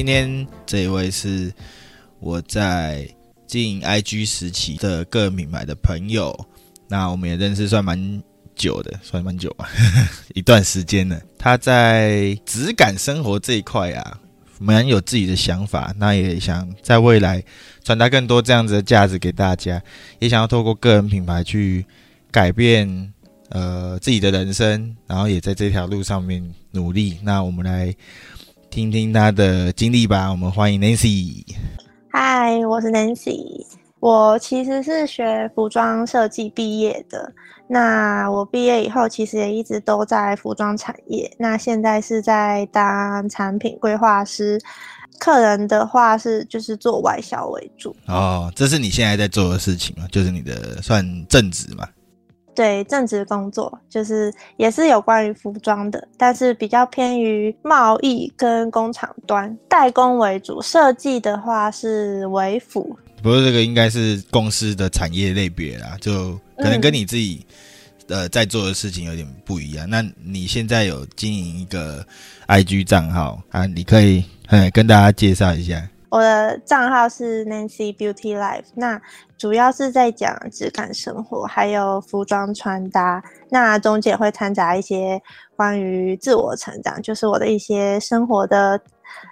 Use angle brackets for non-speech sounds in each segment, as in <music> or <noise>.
今天这一位是我在经营 IG 时期的个人品牌的朋友，那我们也认识算蛮久的，算蛮久吧，<laughs> 一段时间了。他在质感生活这一块啊，蛮有自己的想法，那也想在未来传达更多这样子的价值给大家，也想要透过个人品牌去改变呃自己的人生，然后也在这条路上面努力。那我们来。听听他的经历吧。我们欢迎 Nancy。嗨，我是 Nancy。我其实是学服装设计毕业的。那我毕业以后，其实也一直都在服装产业。那现在是在当产品规划师。客人的话是就是做外销为主。哦，这是你现在在做的事情吗？就是你的算正职嘛？对，正职工作就是也是有关于服装的，但是比较偏于贸易跟工厂端代工为主，设计的话是为辅。不过这个应该是公司的产业类别啦，就可能跟你自己、嗯、呃在做的事情有点不一样。那你现在有经营一个 IG 账号啊？你可以跟大家介绍一下。我的账号是 Nancy Beauty Life，那主要是在讲质感生活，还有服装穿搭，那中间会掺杂一些关于自我成长，就是我的一些生活的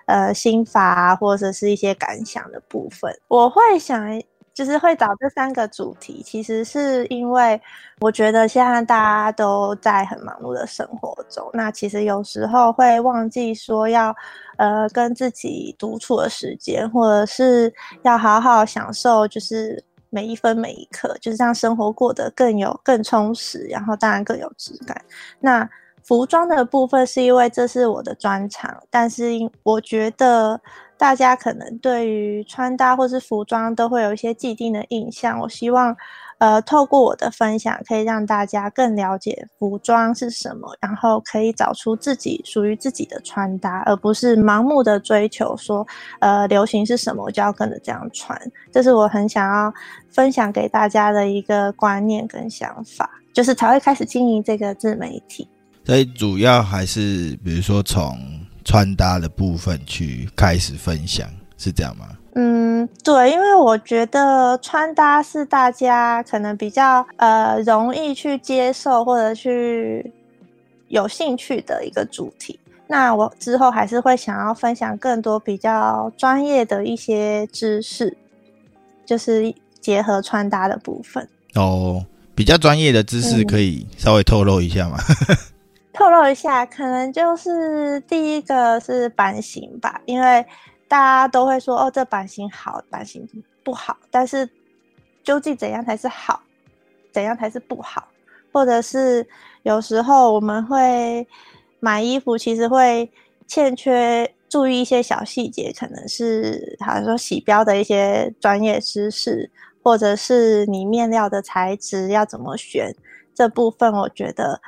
呃心法或者是一些感想的部分。我会想。就是会找这三个主题，其实是因为我觉得现在大家都在很忙碌的生活中，那其实有时候会忘记说要呃跟自己独处的时间，或者是要好好享受，就是每一分每一刻，就是让生活过得更有更充实，然后当然更有质感。那服装的部分是因为这是我的专长，但是我觉得。大家可能对于穿搭或是服装都会有一些既定的印象。我希望，呃，透过我的分享，可以让大家更了解服装是什么，然后可以找出自己属于自己的穿搭，而不是盲目的追求说，呃，流行是什么，我就要跟着这样穿。这是我很想要分享给大家的一个观念跟想法，就是才会开始经营这个自媒体。所以主要还是，比如说从。穿搭的部分去开始分享，是这样吗？嗯，对，因为我觉得穿搭是大家可能比较呃容易去接受或者去有兴趣的一个主题。那我之后还是会想要分享更多比较专业的一些知识，就是结合穿搭的部分。哦，比较专业的知识可以稍微透露一下吗？嗯透露一下，可能就是第一个是版型吧，因为大家都会说哦，这版型好，版型不好，但是究竟怎样才是好，怎样才是不好，或者是有时候我们会买衣服，其实会欠缺注意一些小细节，可能是好像说洗标的一些专业知识，或者是你面料的材质要怎么选，这部分我觉得。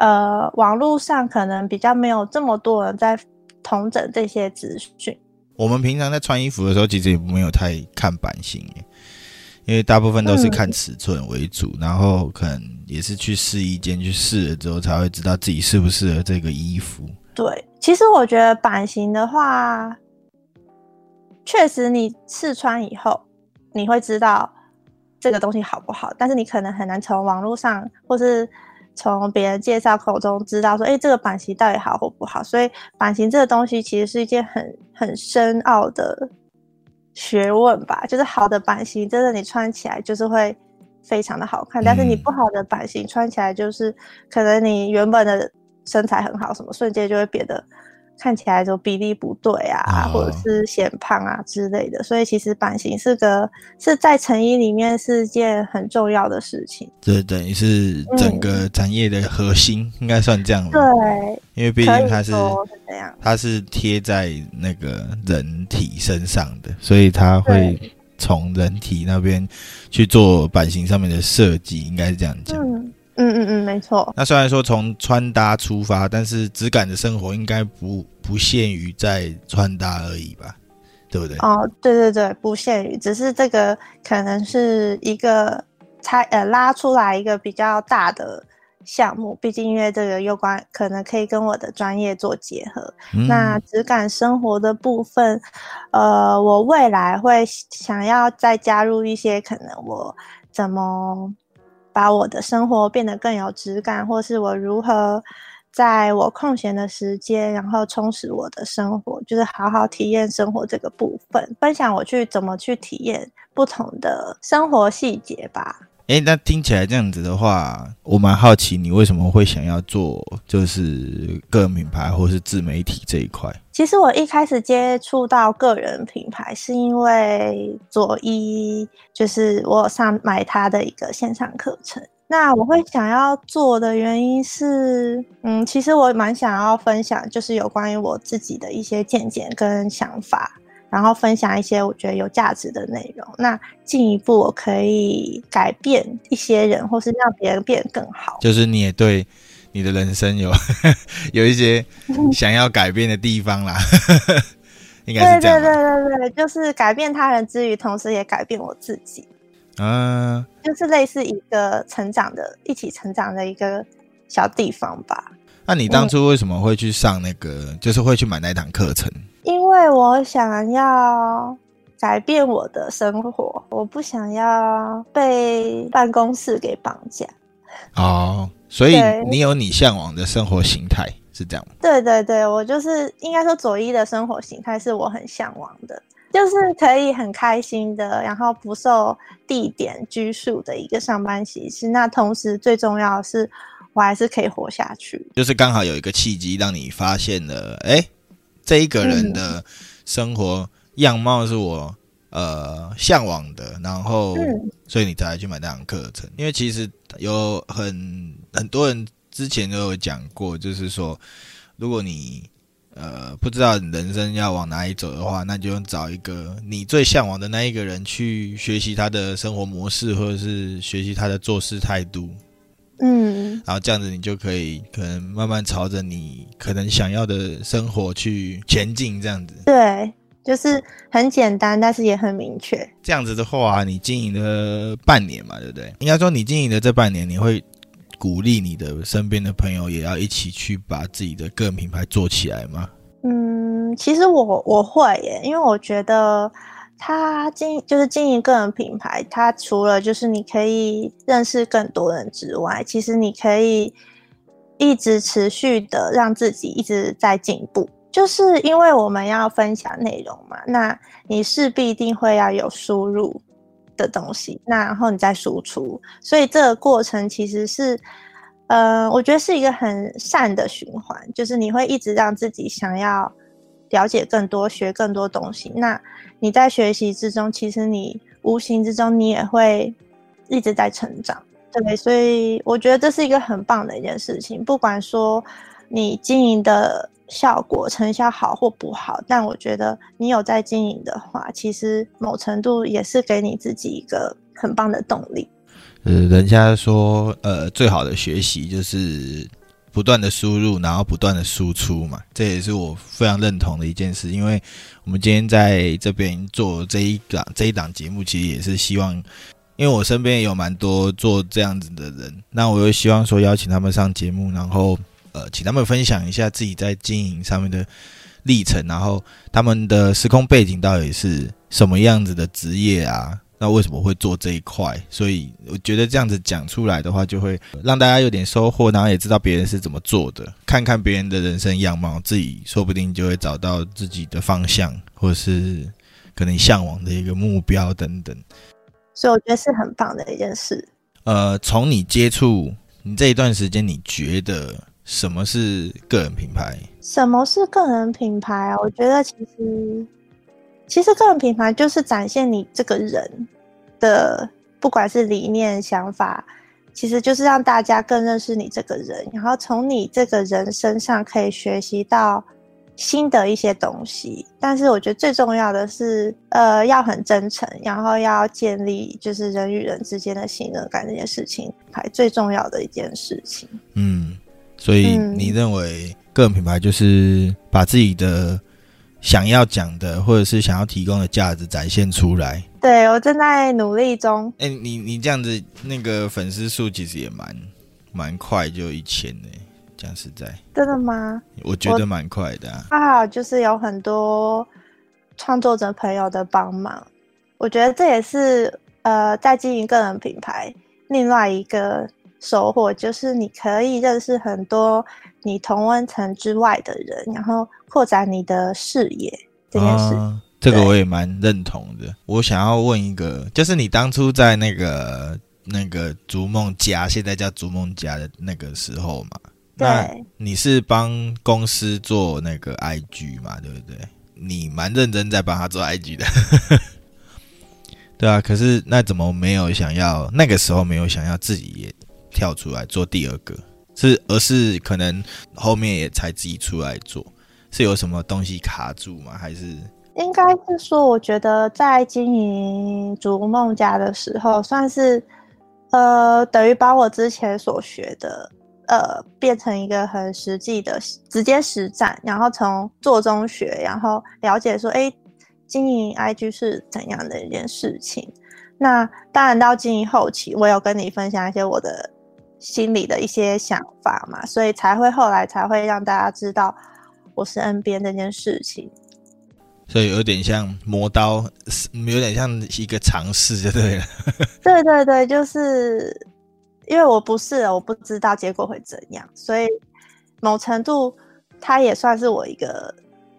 呃，网络上可能比较没有这么多人在统整这些资讯。我们平常在穿衣服的时候，其实也没有太看版型，因为大部分都是看尺寸为主，嗯、然后可能也是去试衣间去试了之后，才会知道自己适不适合这个衣服。对，其实我觉得版型的话，确实你试穿以后，你会知道这个东西好不好，但是你可能很难从网络上或是。从别人介绍口中知道说，哎，这个版型到底好或不好？所以版型这个东西其实是一件很很深奥的学问吧。就是好的版型，真的你穿起来就是会非常的好看，但是你不好的版型穿起来就是可能你原本的身材很好，什么瞬间就会变得。看起来就比例不对啊，或者是显胖啊之类的，所以其实版型是个是在成衣里面是件很重要的事情。这等于是整个产业的核心，应该算这样。对，因为毕竟它是它是贴在那个人体身上的，所以它会从人体那边去做版型上面的设计，应该是这样讲。嗯嗯嗯嗯，没错。那虽然说从穿搭出发，但是质感的生活应该不不限于在穿搭而已吧？对不对？哦，对对对，不限于，只是这个可能是一个拆呃拉出来一个比较大的项目，毕竟因为这个有关，可能可以跟我的专业做结合。嗯、那质感生活的部分，呃，我未来会想要再加入一些，可能我怎么把我的生活变得更有质感，或是我如何。在我空闲的时间，然后充实我的生活，就是好好体验生活这个部分，分享我去怎么去体验不同的生活细节吧。哎，那听起来这样子的话，我蛮好奇你为什么会想要做就是个人品牌或是自媒体这一块？其实我一开始接触到个人品牌，是因为佐伊，就是我上买他的一个线上课程。那我会想要做的原因是，嗯，其实我蛮想要分享，就是有关于我自己的一些见解跟想法，然后分享一些我觉得有价值的内容。那进一步我可以改变一些人，或是让别人变更好。就是你也对你的人生有 <laughs> 有一些 <laughs> 想要改变的地方啦，<laughs> 应该是这样。对对对对对，就是改变他人之余，同时也改变我自己。嗯，就是类似一个成长的，一起成长的一个小地方吧。那你当初为什么会去上那个，嗯、就是会去买那堂课程？因为我想要改变我的生活，我不想要被办公室给绑架。哦，所以你有你向往的生活形态是这样吗？对对对，我就是应该说佐伊的生活形态是我很向往的。就是可以很开心的，然后不受地点拘束的一个上班形式。那同时最重要的是，我还是可以活下去。就是刚好有一个契机，让你发现了，哎，这一个人的生活样貌是我呃向往的，然后所以你才来去买那堂课程。因为其实有很很多人之前都有讲过，就是说，如果你呃，不知道你人生要往哪里走的话，那就找一个你最向往的那一个人去学习他的生活模式，或者是学习他的做事态度。嗯，然后这样子你就可以可能慢慢朝着你可能想要的生活去前进。这样子，对，就是很简单，但是也很明确。这样子的话，你经营了半年嘛，对不对？应该说你经营的这半年，你会。鼓励你的身边的朋友也要一起去把自己的个人品牌做起来吗？嗯，其实我我会耶，因为我觉得他经就是经营个人品牌，他除了就是你可以认识更多人之外，其实你可以一直持续的让自己一直在进步。就是因为我们要分享内容嘛，那你势必一定会要有输入。的东西，那然后你再输出，所以这个过程其实是，呃，我觉得是一个很善的循环，就是你会一直让自己想要了解更多、学更多东西。那你在学习之中，其实你无形之中你也会一直在成长，对，所以我觉得这是一个很棒的一件事情，不管说你经营的。效果成效好或不好，但我觉得你有在经营的话，其实某程度也是给你自己一个很棒的动力。呃，人家说，呃，最好的学习就是不断的输入，然后不断的输出嘛。这也是我非常认同的一件事。因为我们今天在这边做这一档这一档节目，其实也是希望，因为我身边有蛮多做这样子的人，那我又希望说邀请他们上节目，然后。呃，请他们分享一下自己在经营上面的历程，然后他们的时空背景到底是什么样子的职业啊？那为什么会做这一块？所以我觉得这样子讲出来的话，就会让大家有点收获，然后也知道别人是怎么做的，看看别人的人生样貌，自己说不定就会找到自己的方向，或是可能向往的一个目标等等。所以我觉得是很棒的一件事。呃，从你接触你这一段时间，你觉得？什么是个人品牌？什么是个人品牌啊？我觉得其实，其实个人品牌就是展现你这个人的，不管是理念、想法，其实就是让大家更认识你这个人，然后从你这个人身上可以学习到新的一些东西，但是我觉得最重要的是，呃，要很真诚，然后要建立就是人与人之间的信任感这件事情，还最重要的一件事情。嗯，所以你认为个人品牌就是把自己的想要讲的或者是想要提供的价值展现出来？对，我正在努力中。哎、欸，你你这样子，那个粉丝数其实也蛮蛮快，就一千呢。讲实在，真的吗？我觉得蛮快的啊。就是有很多创作者朋友的帮忙，我觉得这也是呃在经营个人品牌另外一个收获，就是你可以认识很多你同温层之外的人，然后扩展你的视野这件事。啊，这个我也蛮认同的。我想要问一个，就是你当初在那个那个逐梦家，现在叫逐梦家的那个时候嘛？那你是帮公司做那个 IG 嘛，对不对？你蛮认真在帮他做 IG 的，<laughs> 对啊。可是那怎么没有想要那个时候没有想要自己也跳出来做第二个？是而是可能后面也才自己出来做，是有什么东西卡住吗？还是应该是说，我觉得在经营逐梦家的时候，算是呃等于把我之前所学的。呃，变成一个很实际的直接实战，然后从做中学，然后了解说，哎，经营 IG 是怎样的一件事情。那当然到经营后期，我有跟你分享一些我的心里的一些想法嘛，所以才会后来才会让大家知道我是 N 编这件事情。所以有点像磨刀，有点像一个尝试就对了。<laughs> 对对对，就是。因为我不是，我不知道结果会怎样，所以某程度它也算是我一个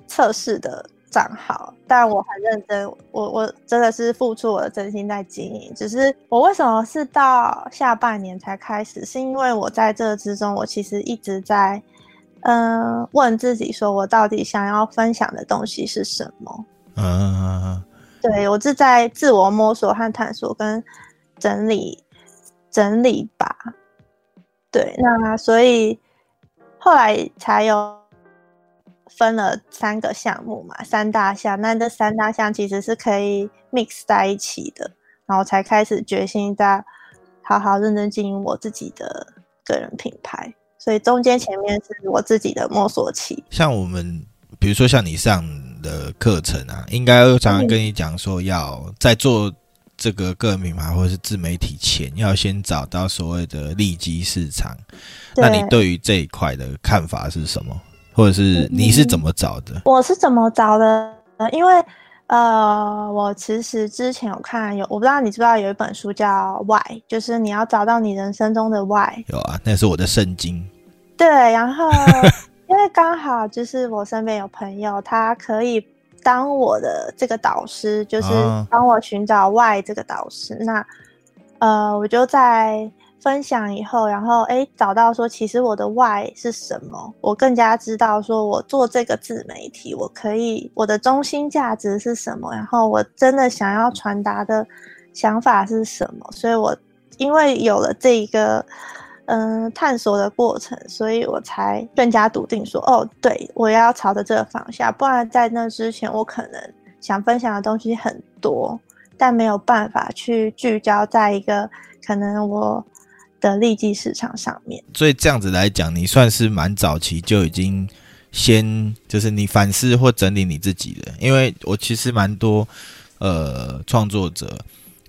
测试的账号。但我很认真，我我真的是付出我的真心在经营。只是我为什么是到下半年才开始？是因为我在这之中，我其实一直在嗯、呃、问自己，说我到底想要分享的东西是什么？嗯，对，我是在自我摸索和探索跟整理。整理吧，对，那所以后来才有分了三个项目嘛，三大项。那这三大项其实是可以 mix 在一起的，然后才开始决心在好好认真经营我自己的个人品牌。所以中间前面是我自己的摸索期。像我们，比如说像你上的课程啊，应该常常跟你讲说要在做。这个个人品牌或者是自媒体前，要先找到所谓的利基市场。那你对于这一块的看法是什么？或者是你是怎么找的？我是怎么找的？因为呃，我其实之前有看有，我不知道你知不知道有一本书叫《Why》，就是你要找到你人生中的 Why。有啊，那是我的圣经。对，然后 <laughs> 因为刚好就是我身边有朋友，他可以。当我的这个导师，就是帮我寻找 Why 这个导师。哦、那呃，我就在分享以后，然后哎，找到说，其实我的 Why 是什么？我更加知道说，我做这个自媒体，我可以我的中心价值是什么？然后我真的想要传达的想法是什么？所以我因为有了这一个。嗯，探索的过程，所以我才更加笃定说，哦，对，我要朝着这个方向。不然在那之前，我可能想分享的东西很多，但没有办法去聚焦在一个可能我的利基市场上面。所以这样子来讲，你算是蛮早期就已经先就是你反思或整理你自己的，因为我其实蛮多呃创作者。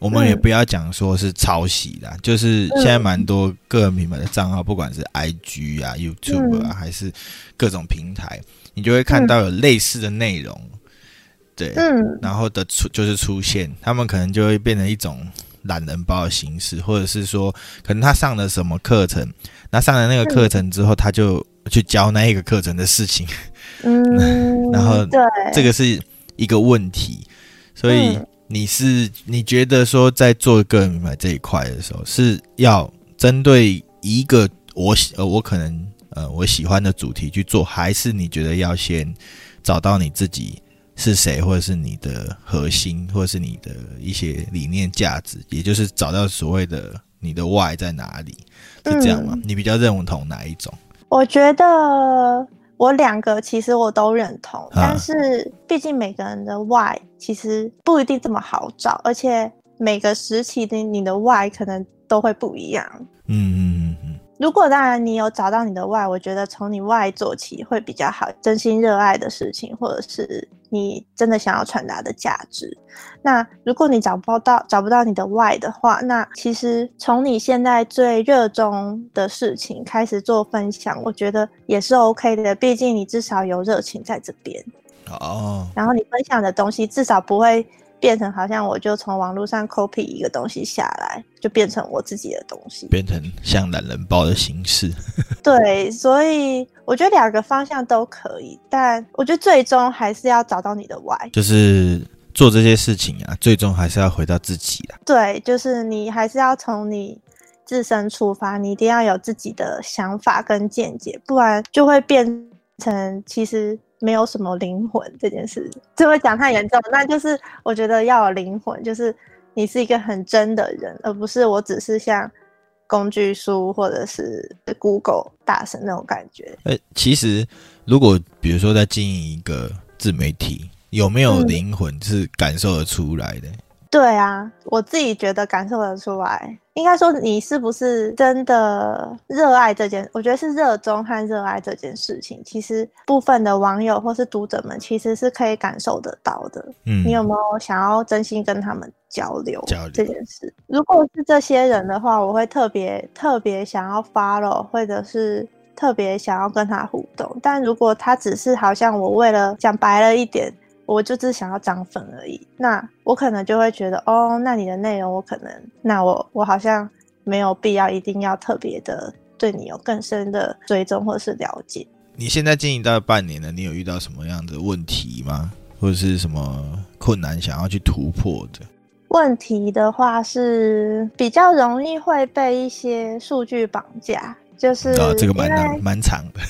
我们也不要讲说是抄袭啦，嗯、就是现在蛮多个人品牌的账号，不管是 IG 啊、YouTube 啊，嗯、还是各种平台，你就会看到有类似的内容，嗯、对，嗯，然后的出就是出现，他们可能就会变成一种懒人包的形式，或者是说，可能他上了什么课程，那上了那个课程之后，他就去教那一个课程的事情，<laughs> 嗯，<laughs> 然后对，这个是一个问题，所以。嗯你是你觉得说在做个人品牌这一块的时候，是要针对一个我喜呃我可能呃我喜欢的主题去做，还是你觉得要先找到你自己是谁，或者是你的核心，或者是你的一些理念价值，也就是找到所谓的你的 why 在哪里，是这样吗？嗯，你比较认同哪一种？我觉得。我两个其实我都认同，啊、但是毕竟每个人的 why 其实不一定这么好找，而且每个时期的你的 why 可能都会不一样。嗯。如果当然你有找到你的 why，我觉得从你 why 做起会比较好，真心热爱的事情，或者是你真的想要传达的价值。那如果你找不到找不到你的 why 的话，那其实从你现在最热衷的事情开始做分享，我觉得也是 OK 的。毕竟你至少有热情在这边。哦。然后你分享的东西至少不会。变成好像我就从网络上 copy 一个东西下来，就变成我自己的东西，变成像懒人包的形式。<laughs> 对，所以我觉得两个方向都可以，但我觉得最终还是要找到你的 why，就是做这些事情啊，最终还是要回到自己啦。对，就是你还是要从你自身出发，你一定要有自己的想法跟见解，不然就会变成其实。没有什么灵魂这件事，就会讲太严重。那就是我觉得要有灵魂，就是你是一个很真的人，而不是我只是像工具书或者是 Google 大神那种感觉。欸，其实如果比如说在经营一个自媒体，有没有灵魂是感受得出来的。嗯对啊，我自己觉得感受得出来。应该说，你是不是真的热爱这件？我觉得是热衷和热爱这件事情。其实部分的网友或是读者们，其实是可以感受得到的。嗯，你有没有想要真心跟他们交流这件事？如果是这些人的话，我会特别特别想要 follow，或者是特别想要跟他互动。但如果他只是好像我为了讲白了一点。我就只是想要涨粉而已，那我可能就会觉得，哦，那你的内容我可能，那我我好像没有必要一定要特别的对你有更深的追踪或是了解。你现在经营到半年了，你有遇到什么样的问题吗？或者是什么困难想要去突破的？问题的话是比较容易会被一些数据绑架，就是哦，这个蛮难蛮长的。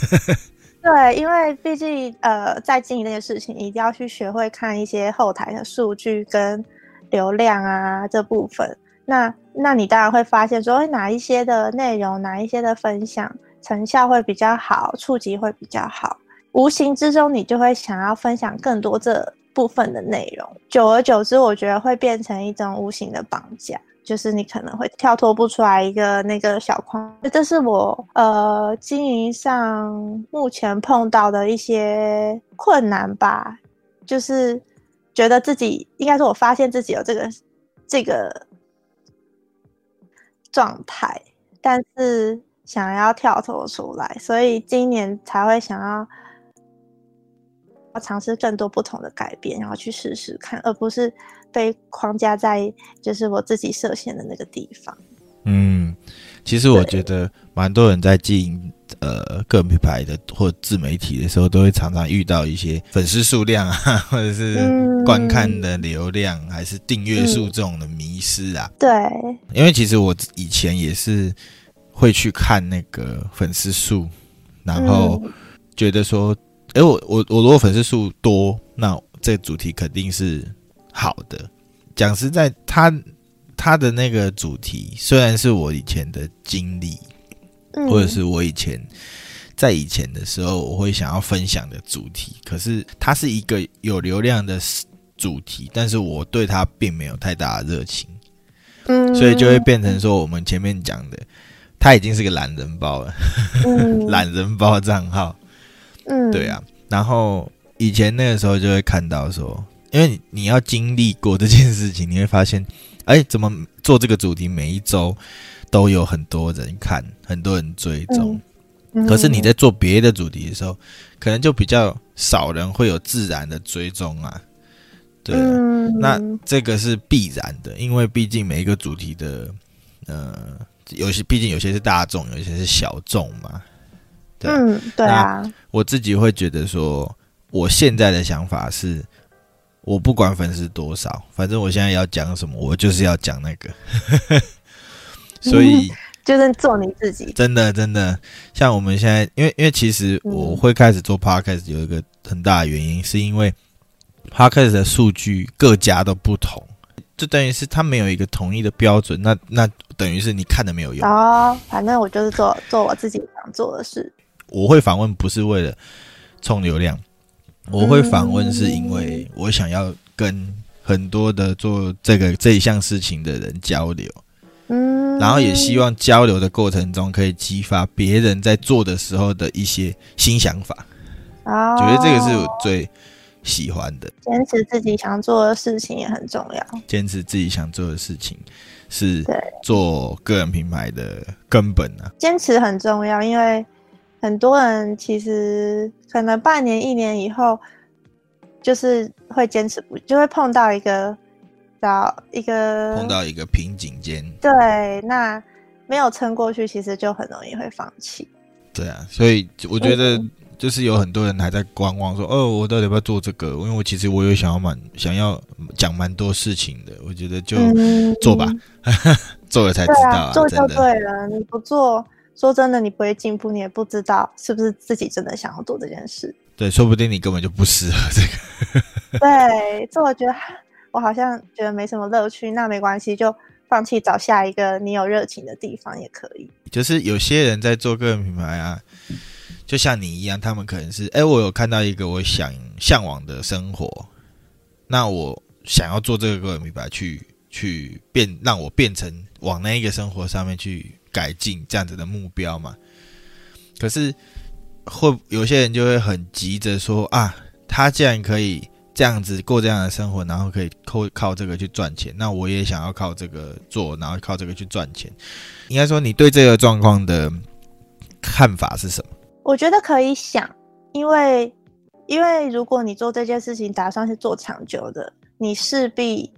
对，因为毕竟呃，在经营那些事情，一定要去学会看一些后台的数据跟流量啊这部分。那那你当然会发现说，哪一些的内容，哪一些的分享成效会比较好，触及会比较好。无形之中，你就会想要分享更多这部分的内容。久而久之，我觉得会变成一种无形的绑架。就是你可能会跳脱不出来一个那个小框，这是我呃经营上目前碰到的一些困难吧。就是觉得自己应该说，我发现自己有这个这个状态，但是想要跳脱出来，所以今年才会想要要尝试更多不同的改变，然后去试试看，而不是。被框架在就是我自己设限的那个地方。嗯，其实我觉得蛮多人在经营呃个人品牌的或自媒体的时候，都会常常遇到一些粉丝数量啊，<laughs> 或者是观看的流量，嗯、还是订阅数这种的迷失啊。对，因为其实我以前也是会去看那个粉丝数，然后觉得说，哎、欸，我我我如果粉丝数多，那这个主题肯定是。好的，讲实在，他他的那个主题虽然是我以前的经历，嗯，或者是我以前在以前的时候我会想要分享的主题，可是它是一个有流量的主题，但是我对它并没有太大的热情，嗯，所以就会变成说我们前面讲的，他已经是个懒人包了，嗯，<laughs> 懒人包账号，嗯，对啊，然后以前那个时候就会看到说。因为你要经历过这件事情，你会发现，哎，怎么做这个主题，每一周都有很多人看，很多人追踪。嗯、可是你在做别的主题的时候，可能就比较少人会有自然的追踪啊。对，嗯、那这个是必然的，因为毕竟每一个主题的，呃，有些毕竟有些是大众，有些是小众嘛。对，嗯，对啊。我自己会觉得说，我现在的想法是。我不管粉丝多少，反正我现在要讲什么，我就是要讲那个。<laughs> 所以、嗯、就是做你自己。真的真的，像我们现在，因为因为其实我会开始做 podcast 有一个很大的原因，嗯、是因为 podcast 的数据各家都不同，就等于是他没有一个统一的标准。那那等于是你看的没有用。哦，反正我就是做做我自己想做的事。我会访问不是为了冲流量。我会访问是因为我想要跟很多的做这个这一项事情的人交流，嗯，然后也希望交流的过程中可以激发别人在做的时候的一些新想法。啊，觉得这个是我最喜欢的。坚持自己想做的事情也很重要。坚持自己想做的事情是做个人品牌的根本啊。坚持很重要，因为。很多人其实可能半年、一年以后，就是会坚持不，就会碰到一个，找一个碰到一个瓶颈间。对，那没有撑过去，其实就很容易会放弃。对啊，所以我觉得就是有很多人还在观望，说：“哦，我到底要不要做这个？”因为我其实我有想要蛮想要讲蛮多事情的。我觉得就做吧，嗯、<laughs> 做了才知道、啊啊，做就对了。你不做。说真的，你不会进步，你也不知道是不是自己真的想要做这件事。对，说不定你根本就不适合这个。<laughs> 对，这我觉得我好像觉得没什么乐趣，那没关系，就放弃，找下一个你有热情的地方也可以。就是有些人在做个人品牌啊，就像你一样，他们可能是，哎，我有看到一个我想向往的生活，那我想要做这个个人品牌去，去去变，让我变成往那一个生活上面去。改进这样子的目标嘛？可是会有些人就会很急着说啊，他既然可以这样子过这样的生活，然后可以靠靠这个去赚钱，那我也想要靠这个做，然后靠这个去赚钱。应该说，你对这个状况的看法是什么？我觉得可以想，因为因为如果你做这件事情打算是做长久的，你势必。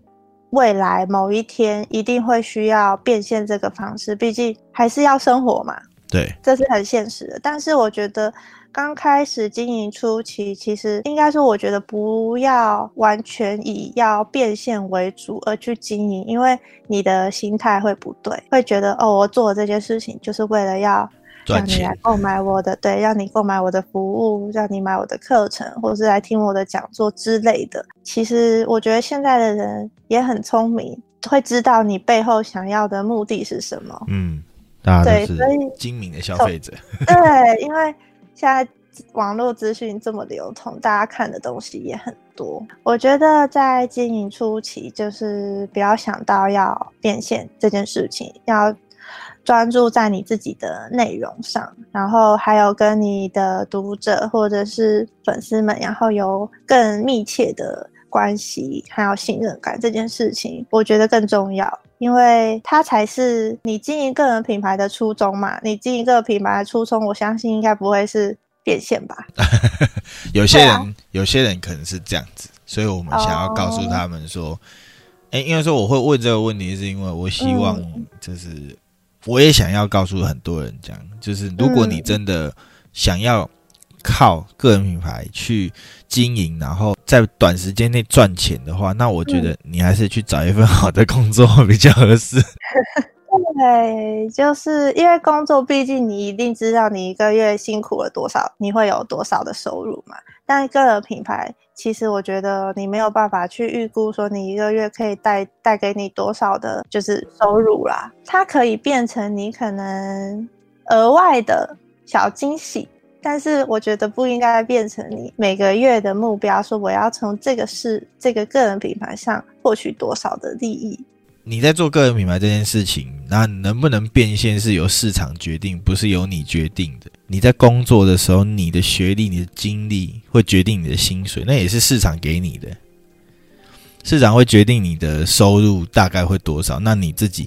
未来某一天一定会需要变现这个方式，毕竟还是要生活嘛。对，这是很现实的。但是我觉得刚开始经营初期，其实应该说，我觉得不要完全以要变现为主而去经营，因为你的心态会不对，会觉得哦，我做这件事情就是为了要。让你来购买我的，对，让你购买我的服务，让你买我的课程，或者是来听我的讲座之类的。其实我觉得现在的人也很聪明，会知道你背后想要的目的是什么。嗯，大家都是精明的消费者。对，因为现在网络资讯这么流通，大家看的东西也很多。我觉得在经营初期，就是不要想到要变现这件事情，要。专注在你自己的内容上，然后还有跟你的读者或者是粉丝们，然后有更密切的关系，还有信任感这件事情，我觉得更重要，因为它才是你经营个人品牌的初衷嘛。你经营个人品牌的初衷，我相信应该不会是变现吧？<laughs> 有些人，啊、有些人可能是这样子，所以我们想要告诉他们说，哎、oh.，因为说我会问这个问题，是因为我希望就是。嗯我也想要告诉很多人讲，就是如果你真的想要靠个人品牌去经营，然后在短时间内赚钱的话，那我觉得你还是去找一份好的工作比较合适。<laughs> 对，就是因为工作，毕竟你一定知道你一个月辛苦了多少，你会有多少的收入嘛。但个人品牌，其实我觉得你没有办法去预估说你一个月可以带带给你多少的，就是收入啦。它可以变成你可能额外的小惊喜，但是我觉得不应该变成你每个月的目标，说我要从这个事这个个人品牌上获取多少的利益。你在做个人品牌这件事情，那能不能变现是由市场决定，不是由你决定的。你在工作的时候，你的学历、你的经历会决定你的薪水，那也是市场给你的。市场会决定你的收入大概会多少，那你自己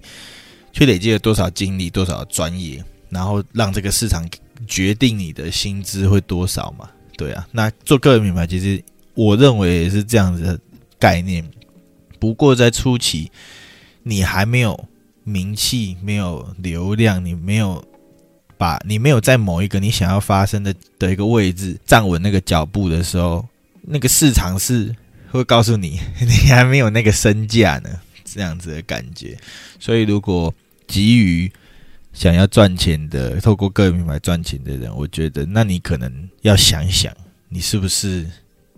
去累积了多少经历、多少专业，然后让这个市场决定你的薪资会多少嘛？对啊，那做个人品牌，其实我认为也是这样子的概念。不过在初期。你还没有名气，没有流量，你没有把你没有在某一个你想要发生的的一个位置站稳那个脚步的时候，那个市场是会告诉你，<laughs> 你还没有那个身价呢，这样子的感觉。所以，如果急于想要赚钱的，透过个人品牌赚钱的人，我觉得，那你可能要想想，你是不是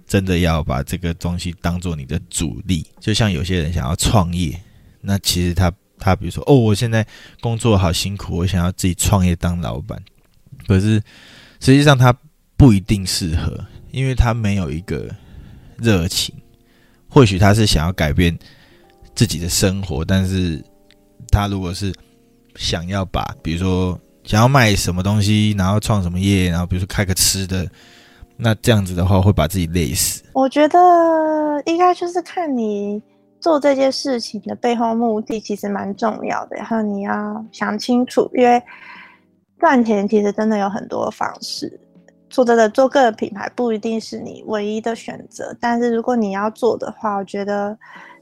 真的要把这个东西当做你的主力？就像有些人想要创业。那其实他他比如说哦，我现在工作好辛苦，我想要自己创业当老板。可是实际上他不一定适合，因为他没有一个热情。或许他是想要改变自己的生活，但是他如果是想要把，比如说想要卖什么东西，然后创什么业，然后比如说开个吃的，那这样子的话会把自己累死。我觉得应该就是看你做这件事情的背后目的，其实蛮重要的，然后你要想清楚，因为赚钱其实真的有很多方式。做真的，做个人品牌不一定是你唯一的选择，但是如果你要做的话，我觉得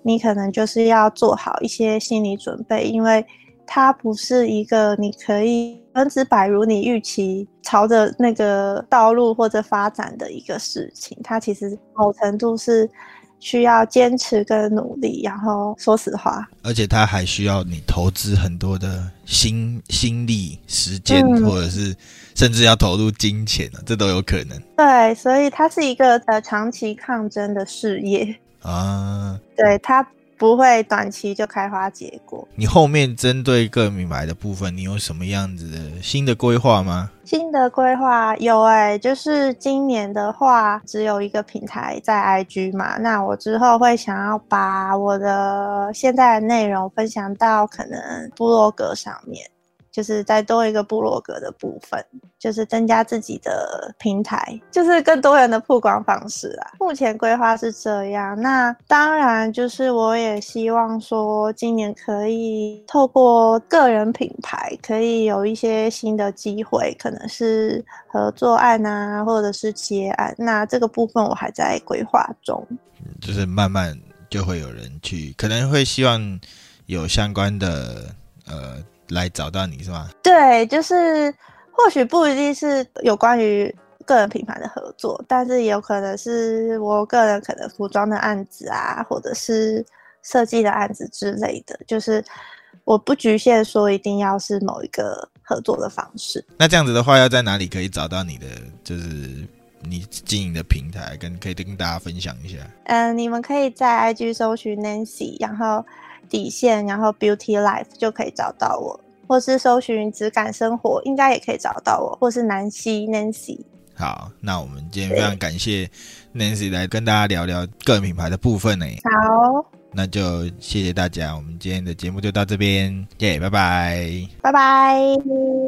你可能就是要做好一些心理准备，因为它不是一个你可以百分之百如你预期朝着那个道路或者发展的一个事情，它其实某程度是。需要坚持跟努力，然后说实话，而且他还需要你投资很多的心心力、时间，嗯、或者是甚至要投入金钱，这都有可能。对，所以它是一个呃长期抗争的事业啊。对它。不会短期就开花结果。你后面针对个人品牌的部分，你有什么样子的新的规划吗？新的规划有哎、欸，就是今年的话，只有一个平台在 IG 嘛。那我之后会想要把我的现在的内容分享到可能部落格上面。就是再多一个部落格的部分，就是增加自己的平台，就是更多人的曝光方式啊。目前规划是这样，那当然就是我也希望说，今年可以透过个人品牌，可以有一些新的机会，可能是合作案啊，或者是接案。那这个部分我还在规划中，就是慢慢就会有人去，可能会希望有相关的呃。来找到你是吗？对，就是或许不一定是有关于个人品牌的合作，但是也有可能是我个人可能服装的案子啊，或者是设计的案子之类的。就是我不局限说一定要是某一个合作的方式。那这样子的话，要在哪里可以找到你的？就是你经营的平台，跟可以跟大家分享一下。嗯，你们可以在 IG 搜寻 Nancy，然后。底线，然后 Beauty Life 就可以找到我，或是搜寻质感生活，应该也可以找到我，或是南希 Nancy。好，那我们今天非常感谢 Nancy 来跟大家聊聊个人品牌的部分呢。好，那就谢谢大家，我们今天的节目就到这边，耶，拜拜，拜拜。